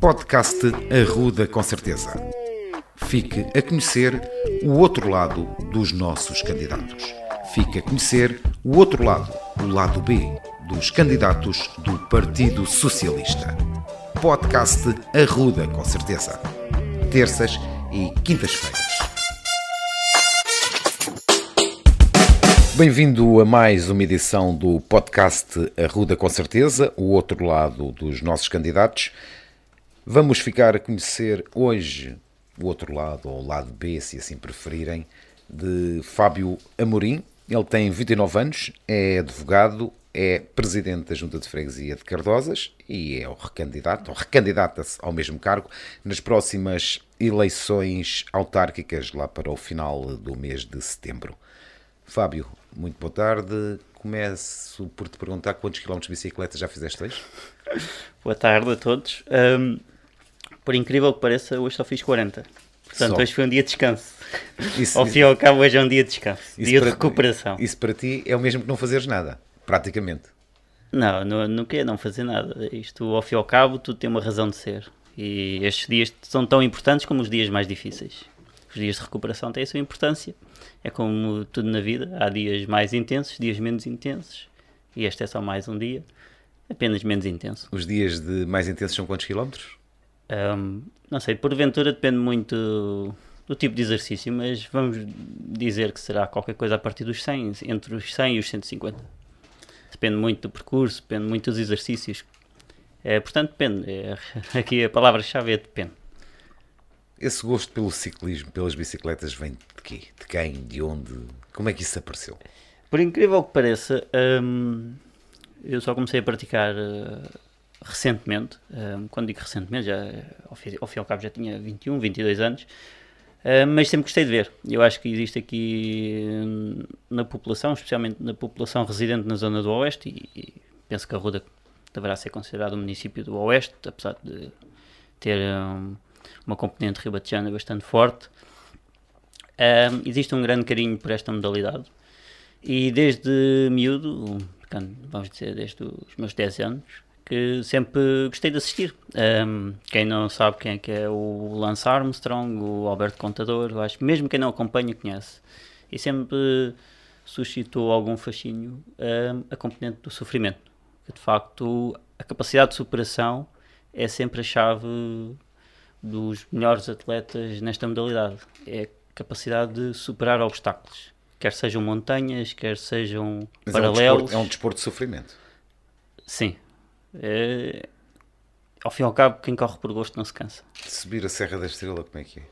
Podcast Arruda com certeza. Fique a conhecer o outro lado dos nossos candidatos. Fique a conhecer o outro lado, o lado B, dos candidatos do Partido Socialista. Podcast Arruda com certeza. Terças e quintas-feiras. Bem-vindo a mais uma edição do podcast Arruda com certeza, o outro lado dos nossos candidatos. Vamos ficar a conhecer hoje o outro lado, ou o lado B, se assim preferirem, de Fábio Amorim. Ele tem 29 anos, é advogado, é presidente da Junta de Freguesia de Cardosas e é o recandidato, ou recandidata-se ao mesmo cargo nas próximas eleições autárquicas lá para o final do mês de setembro. Fábio, muito boa tarde. Começo por te perguntar quantos quilómetros de bicicleta já fizeste hoje? Boa tarde a todos. Um, por incrível que pareça, hoje só fiz 40. Portanto, só. hoje foi um dia de descanso. Isso, ao fim e ao cabo, hoje é um dia de descanso. Dia de recuperação. Isso para ti é o mesmo que não fazeres nada, praticamente. Não, não, não quer não fazer nada. Isto, ao fim e ao cabo, tudo tem uma razão de ser. E estes dias são tão importantes como os dias mais difíceis. Os dias de recuperação têm a sua importância é como tudo na vida, há dias mais intensos, dias menos intensos, e este é só mais um dia, apenas menos intenso. Os dias de mais intensos são quantos quilómetros? Um, não sei, porventura depende muito do tipo de exercício, mas vamos dizer que será qualquer coisa a partir dos 100, entre os 100 e os 150. Depende muito do percurso, depende muito dos exercícios. É, portanto, depende. É, aqui a palavra-chave é depende. Esse gosto pelo ciclismo, pelas bicicletas, vem de quê? De quem? De onde? Como é que isso apareceu? Por incrível que pareça, hum, eu só comecei a praticar uh, recentemente. Um, quando digo recentemente, já, ao, fim, ao fim e ao cabo já tinha 21, 22 anos. Uh, mas sempre gostei de ver. Eu acho que existe aqui na população, especialmente na população residente na zona do Oeste, e, e penso que a Ruda deverá ser considerado um município do Oeste, apesar de ter um, uma componente ribatejana bastante forte. Um, existe um grande carinho por esta modalidade e desde miúdo, vamos dizer desde os meus 10 anos, que sempre gostei de assistir. Um, quem não sabe quem é que é o Lance Armstrong, o Alberto Contador, eu acho que mesmo quem não acompanha conhece. E sempre suscitou algum fascínio um, a componente do sofrimento. Que de facto a capacidade de superação é sempre a chave dos melhores atletas nesta modalidade. É a capacidade de superar obstáculos. Quer sejam montanhas, quer sejam Mas paralelos. É um, desporto, é um desporto de sofrimento. Sim. É... Ao fim e ao cabo, quem corre por gosto não se cansa. Subir a Serra da Estrela, como é que é?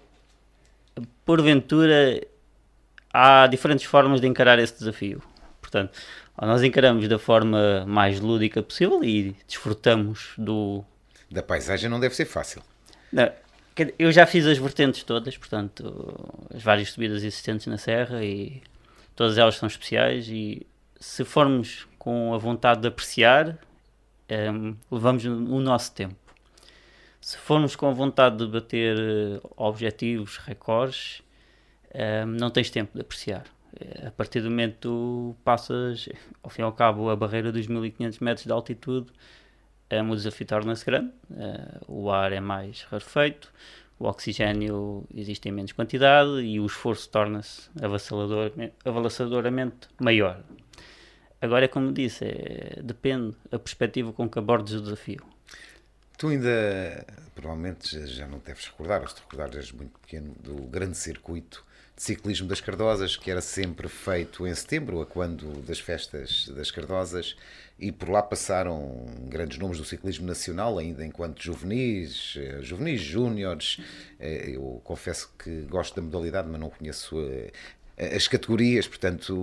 Porventura, há diferentes formas de encarar esse desafio. Portanto, nós encaramos da forma mais lúdica possível e desfrutamos do. Da paisagem não deve ser fácil. Não, eu já fiz as vertentes todas, portanto, as várias subidas existentes na Serra e todas elas são especiais. E se formos com a vontade de apreciar, um, levamos o nosso tempo. Se formos com vontade de bater eh, objetivos, recordes, um, não tens tempo de apreciar. A partir do momento que tu passas, ao fim e ao cabo, a barreira dos 1500 metros de altitude, um, o desafio torna-se grande, uh, o ar é mais rarefeito, o oxigênio existe em menos quantidade e o esforço torna-se avassalador, avassaladoramente maior. Agora é como disse, é, depende a perspectiva com que abordes o desafio. Tu ainda, provavelmente, já não deves recordar, ou se te recordares muito pequeno, do grande circuito de ciclismo das Cardosas, que era sempre feito em setembro, a quando das festas das Cardosas, e por lá passaram grandes nomes do ciclismo nacional, ainda enquanto juvenis, eh, juvenis, júniores. Eh, eu confesso que gosto da modalidade, mas não conheço as categorias, portanto,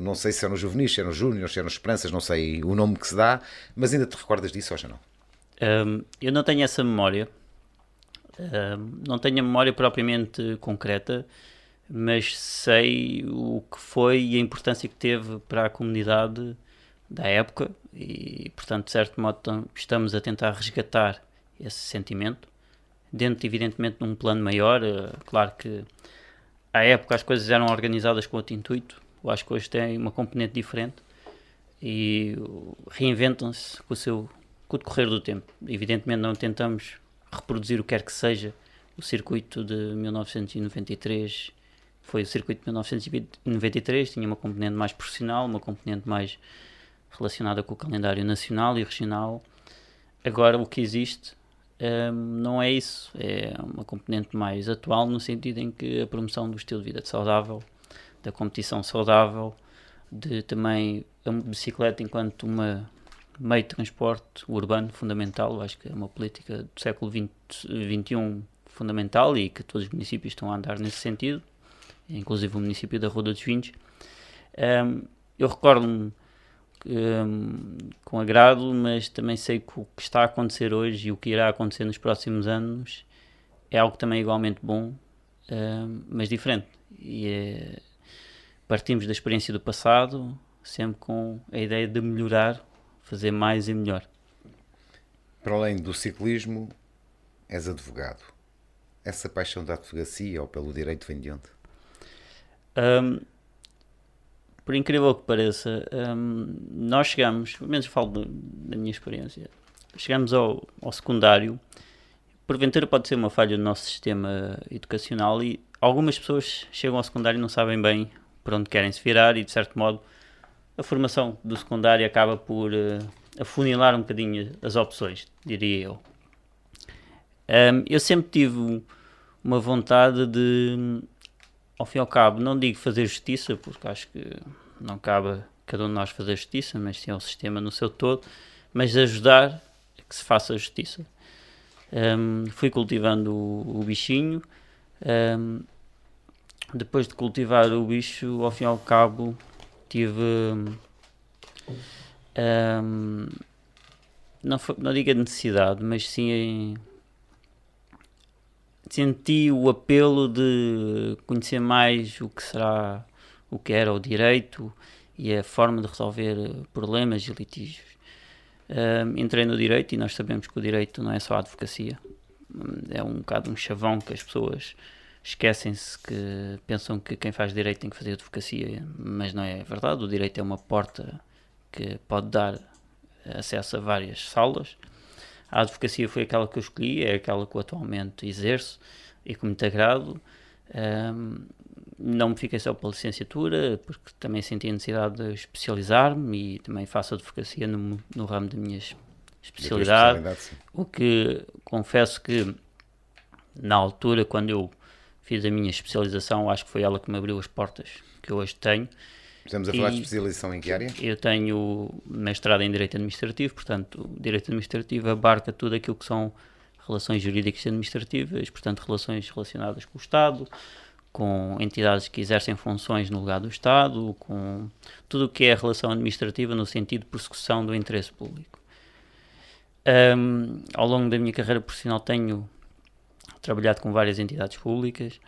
não sei se eram juvenis, se eram júniores, se eram esperanças, não sei o nome que se dá, mas ainda te recordas disso ou já não? Um, eu não tenho essa memória, um, não tenho a memória propriamente concreta, mas sei o que foi e a importância que teve para a comunidade da época e, portanto, de certo modo, estamos a tentar resgatar esse sentimento, dentro, evidentemente, de um plano maior. Eh, claro que à época as coisas eram organizadas com outro intuito, eu acho que hoje tem uma componente diferente e reinventam-se com o seu com o decorrer do tempo. Evidentemente não tentamos reproduzir o que quer que seja. O circuito de 1993 foi o circuito de 1993, tinha uma componente mais profissional, uma componente mais relacionada com o calendário nacional e regional. Agora o que existe um, não é isso, é uma componente mais atual no sentido em que a promoção do estilo de vida saudável, da competição saudável, de também a bicicleta enquanto uma meio de transporte urbano fundamental, acho que é uma política do século XXI fundamental e que todos os municípios estão a andar nesse sentido, inclusive o município da Rua dos Vinhos. Um, eu recordo-me um, com agrado, mas também sei que o que está a acontecer hoje e o que irá acontecer nos próximos anos é algo também igualmente bom, um, mas diferente. E é, partimos da experiência do passado, sempre com a ideia de melhorar, fazer mais e melhor. Para além do ciclismo, és advogado. Essa paixão da advocacia ou pelo direito vem de onde? Um, por incrível que pareça, um, nós chegamos, pelo menos falo da minha experiência, chegamos ao, ao secundário, porventura pode ser uma falha no nosso sistema educacional e algumas pessoas chegam ao secundário e não sabem bem para onde querem se virar e de certo modo a formação do secundário acaba por uh, afunilar um bocadinho as opções, diria eu. Um, eu sempre tive uma vontade de ao fim e ao cabo, não digo fazer justiça, porque acho que não cabe cada um de nós fazer justiça, mas sim ao sistema no seu todo, mas ajudar a que se faça justiça. Um, fui cultivando o, o bichinho. Um, depois de cultivar o bicho, ao fim e ao cabo, tive. Um, não, foi, não digo a necessidade, mas sim senti o apelo de conhecer mais o que será, o que era o direito e a forma de resolver problemas e litígios. Um, entrei no direito e nós sabemos que o direito não é só a advocacia, é um bocado um chavão que as pessoas esquecem-se que pensam que quem faz direito tem que fazer advocacia, mas não é verdade. O direito é uma porta que pode dar acesso a várias salas a advocacia foi aquela que eu escolhi, é aquela que eu atualmente exerço e com muito agrado. Um, não me fiquei só pela licenciatura, porque também senti a necessidade de especializar-me e também faço advocacia no, no ramo da minha especialidade. O que confesso que na altura, quando eu fiz a minha especialização, acho que foi ela que me abriu as portas que eu hoje tenho. Estamos a falar de especialização em que área? Eu tenho mestrado em Direito Administrativo, portanto, Direito Administrativo abarca tudo aquilo que são relações jurídicas e administrativas, portanto, relações relacionadas com o Estado, com entidades que exercem funções no lugar do Estado, com tudo o que é relação administrativa no sentido de persecução do interesse público. Um, ao longo da minha carreira profissional tenho trabalhado com várias entidades públicas,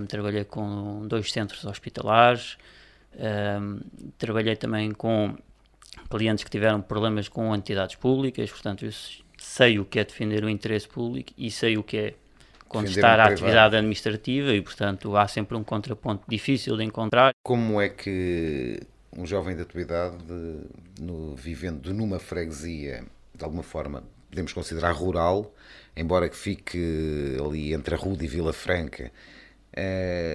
um, trabalhei com dois centros hospitalares, trabalhei também com clientes que tiveram problemas com entidades públicas, portanto, eu sei o que é defender o interesse público e sei o que é contestar um a atividade administrativa e, portanto, há sempre um contraponto difícil de encontrar. Como é que um jovem da tua idade, no, vivendo numa freguesia, de alguma forma, podemos considerar rural, embora que fique ali entre a Ruda e Vila Franca, uh,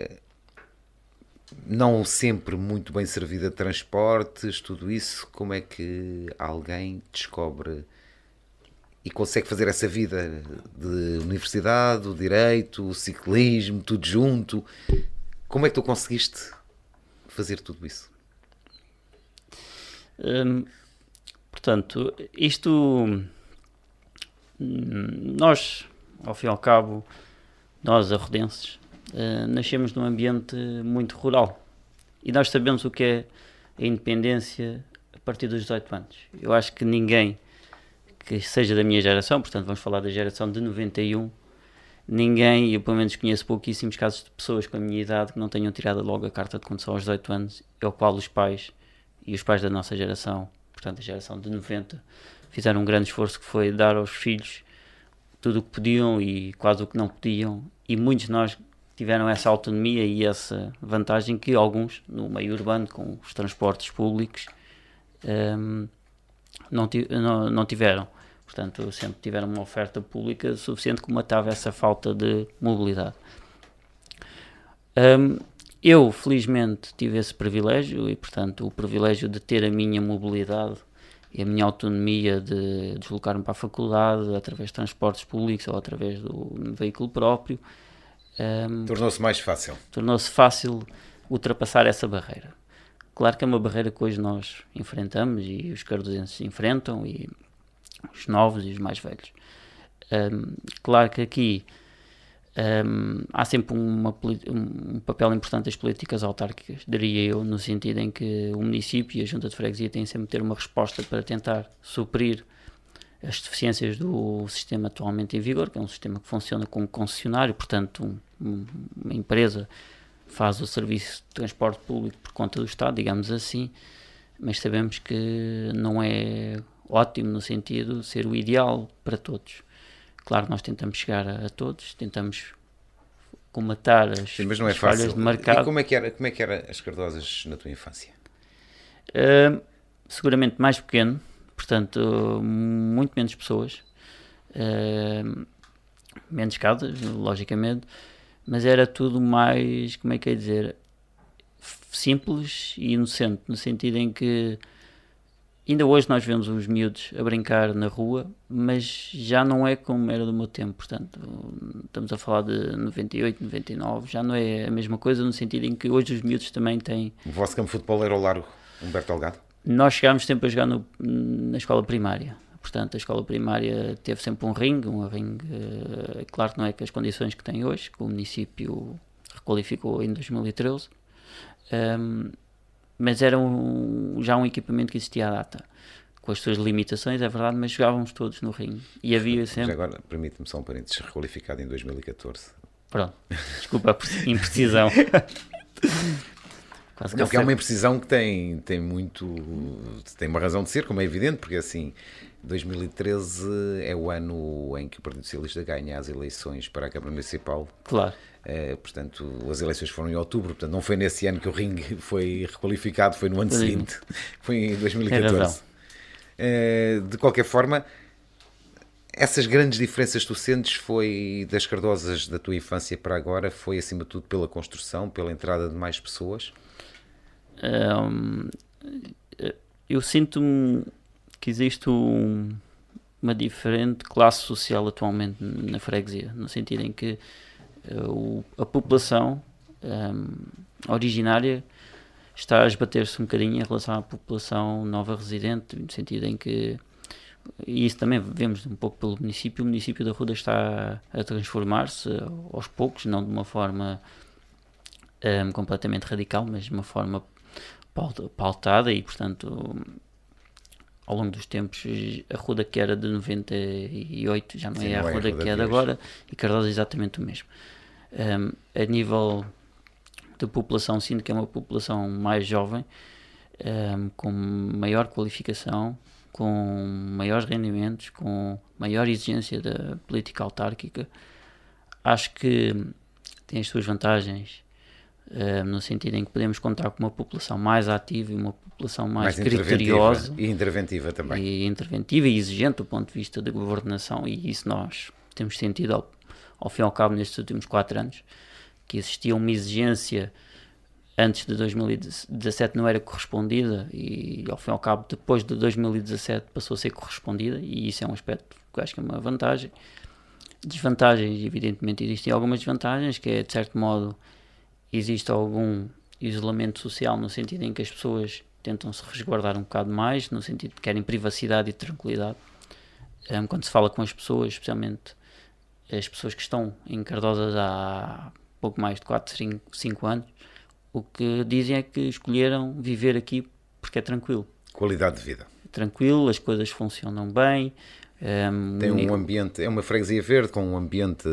não sempre muito bem servida de transportes, tudo isso, como é que alguém descobre e consegue fazer essa vida de universidade, o direito, o ciclismo, tudo junto? Como é que tu conseguiste fazer tudo isso? Hum, portanto, isto nós, ao fim e ao cabo, nós arrodenses, uh, nascemos num ambiente muito rural e nós sabemos o que é a independência a partir dos 18 anos. Eu acho que ninguém que seja da minha geração, portanto vamos falar da geração de 91, ninguém, eu pelo menos conheço pouquíssimos casos de pessoas com a minha idade que não tenham tirado logo a carta de condução aos 18 anos, é o qual os pais e os pais da nossa geração, portanto a geração de 90, fizeram um grande esforço que foi dar aos filhos tudo o que podiam e quase o que não podiam, e muitos de nós tiveram essa autonomia e essa vantagem que alguns, no meio urbano, com os transportes públicos, um, não, não, não, tiveram. Portanto, sempre tiveram uma oferta pública suficiente que matava essa falta de mobilidade. Um, eu, felizmente, tive esse privilégio e, portanto, o privilégio de ter a minha mobilidade e a minha autonomia de deslocar-me para a faculdade através de transportes públicos ou através do veículo próprio. Um, tornou-se mais fácil. Tornou-se fácil ultrapassar essa barreira. Claro que é uma barreira que hoje nós enfrentamos e os cardozenses enfrentam e os novos e os mais velhos. Um, claro que aqui um, há sempre uma, um papel importante das políticas autárquicas, diria eu, no sentido em que o município e a junta de freguesia têm sempre de ter uma resposta para tentar suprir as deficiências do sistema atualmente em vigor, que é um sistema que funciona como concessionário, portanto, um, uma empresa faz o serviço de transporte público por conta do Estado, digamos assim, mas sabemos que não é ótimo no sentido de ser o ideal para todos. Claro, nós tentamos chegar a, a todos, tentamos comatar as, Sim, mas não é as falhas de mercado. E como é que era, como é que era as cardosas na tua infância? Uh, seguramente mais pequeno, portanto, muito menos pessoas, uh, menos casas, logicamente, mas era tudo mais, como é que é dizer, simples e inocente, no sentido em que Ainda hoje nós vemos os miúdos a brincar na rua, mas já não é como era do meu tempo. Portanto, estamos a falar de 98, 99, já não é a mesma coisa no sentido em que hoje os miúdos também têm. O vosso campo de futebol era o largo, Humberto Algado? Nós chegámos sempre a jogar no, na escola primária. Portanto, a escola primária teve sempre um ringue, um ringue, uh, claro que não é que as condições que tem hoje, que o município requalificou em 2013. Um, mas era um, já um equipamento que existia à data. Com as suas limitações, é verdade, mas jogávamos todos no ringue. E havia sempre. Já agora, permite-me só um parênteses, requalificado em 2014. Pronto, desculpa a imprecisão. Quase não, que é uma imprecisão que tem, tem muito. tem uma razão de ser, como é evidente, porque assim. 2013 é o ano em que o Partido Socialista ganha as eleições para a Câmara Municipal. Claro. Uh, portanto, as eleições foram em outubro, portanto, não foi nesse ano que o ringue foi requalificado, foi no ano Sim. seguinte, foi em 2014. Uh, eh, de qualquer forma, essas grandes diferenças que tu sentes foi das cardosas da tua infância para agora, foi acima de tudo pela construção, pela entrada de mais pessoas? Um, eu sinto que existe um, uma diferente classe social atualmente na freguesia, no sentido em que o, a população um, originária está a esbater-se um bocadinho em relação à população nova residente, no sentido em que, e isso também vemos um pouco pelo município, o município da Ruda está a transformar-se aos poucos, não de uma forma um, completamente radical, mas de uma forma pautada e, portanto, ao longo dos tempos, a Ruda que era de 98 já não Sim, é a Ruda, que é de agora e Cardoso é exatamente o mesmo. Um, a nível de população, sinto que é uma população mais jovem, um, com maior qualificação, com maiores rendimentos, com maior exigência da política autárquica. Acho que tem as suas vantagens, um, no sentido em que podemos contar com uma população mais ativa e uma população mais, mais criteriosa. E interventiva também. E interventiva e exigente do ponto de vista da governação, e isso nós temos sentido ao ao fim e ao cabo, nestes últimos quatro anos, que existia uma exigência antes de 2017 não era correspondida e ao fim e ao cabo depois de 2017 passou a ser correspondida e isso é um aspecto que eu acho que é uma vantagem desvantagens, evidentemente existem algumas desvantagens que é de certo modo existe algum isolamento social no sentido em que as pessoas tentam se resguardar um bocado mais no sentido de que querem privacidade e tranquilidade um, quando se fala com as pessoas especialmente as pessoas que estão em Cardosas há pouco mais de 4, 5, anos, o que dizem é que escolheram viver aqui porque é tranquilo. Qualidade de vida. tranquilo, as coisas funcionam bem. Um, tem um ambiente, é uma freguesia verde com um ambiente.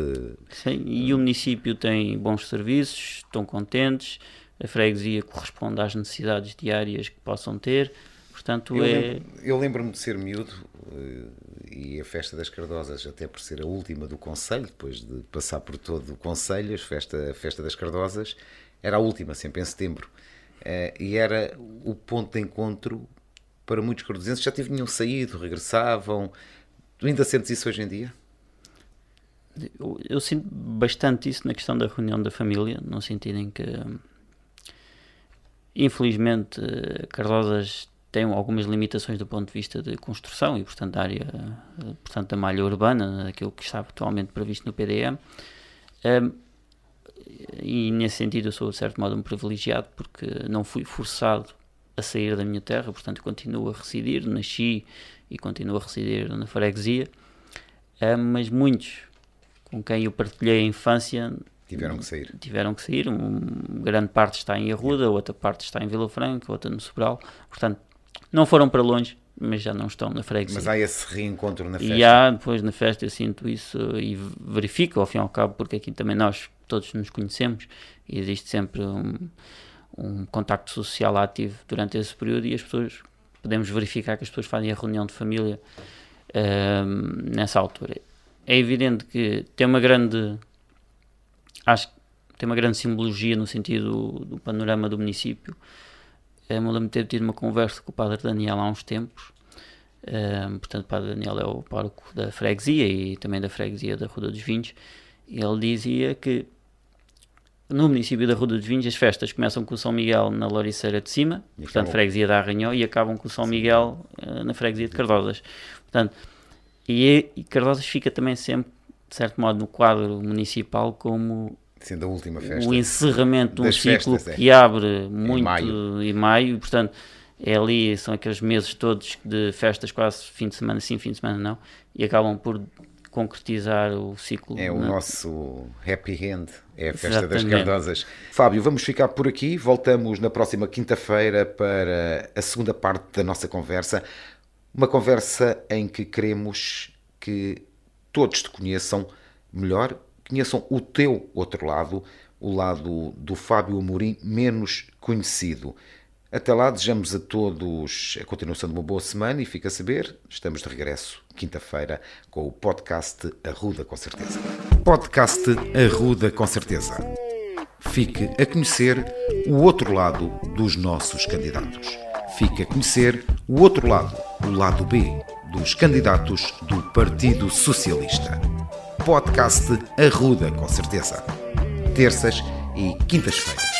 Sim, e o município tem bons serviços, estão contentes, a freguesia corresponde às necessidades diárias que possam ter. Portanto, eu é. Lembro, eu lembro-me de ser miúdo eh, e a Festa das Cardosas, até por ser a última do Conselho, depois de passar por todo o Conselho, a Festa, a Festa das Cardosas, era a última, sempre em setembro. Uh, e era o ponto de encontro para muitos cardosenses já tinham saído, regressavam. Tu ainda sentes isso hoje em dia? Eu, eu, sinto bastante isso na questão da reunião da família, no sentido em que, infelizmente, Cardosas tem algumas limitações do ponto de vista de construção e, portanto, da área, portanto, da malha urbana, aquilo que está atualmente previsto no PDM. E nesse sentido eu sou de certo modo um privilegiado porque não fui forçado a sair da minha terra, portanto continuo a residir, nasci e continuo a residir na freguesia, uh, mas muitos com quem eu partilhei a infância tiveram que sair. Tiveram que sair, um, grande parte está em Arruda, outra parte está em Vila Franca, outra no Sobral, portanto não foram para longe, mas já não estão na freguesia. Mas há esse reencontro na festa? E há, depois na festa eu sinto isso e verifico ao fim e ao cabo, porque aqui também nós todos nos conhecemos e existe sempre um, um contacto social ativo durante esse período e as pessoas podemos verificar que as pessoas fazem a reunião de família um, nessa altura. É evidente que tem uma grande acho que tem uma grande simbologia no sentido do panorama do município. Eu me lembro de ter tido uma conversa com o Padre Daniel há uns tempos. Um, portanto, o Padre Daniel é o pároco da freguesia e também da freguesia da Rua dos Vinhos. Ele dizia que no município da Rua dos Vinhos, as festas começam com o São Miguel na Loriceira de Cima, e portanto, acabou. freguesia da Arranhó, e acabam com o São Miguel uh, na freguesia de Cardosas. Portanto, e, e Cardosas fica também sempre, de certo modo, no quadro municipal como Sendo a última festa. o encerramento de um ciclo festas, é. que abre muito em maio. em maio, portanto, é ali, são aqueles meses todos de festas, quase fim de semana sim, fim de semana não, e acabam por concretizar o ciclo. É o é? nosso happy end, é a festa Exatamente. das Cardosas. Fábio, vamos ficar por aqui. Voltamos na próxima quinta-feira para a segunda parte da nossa conversa. Uma conversa em que queremos que todos te conheçam melhor, conheçam o teu outro lado, o lado do Fábio Amorim menos conhecido. Até lá, desejamos a todos a continuação de uma boa semana e fica a saber, estamos de regresso quinta-feira com o podcast Arruda com certeza. Podcast Arruda com certeza. Fique a conhecer o outro lado dos nossos candidatos. Fique a conhecer o outro lado, o lado B, dos candidatos do Partido Socialista. Podcast Arruda com certeza. Terças e quintas-feiras.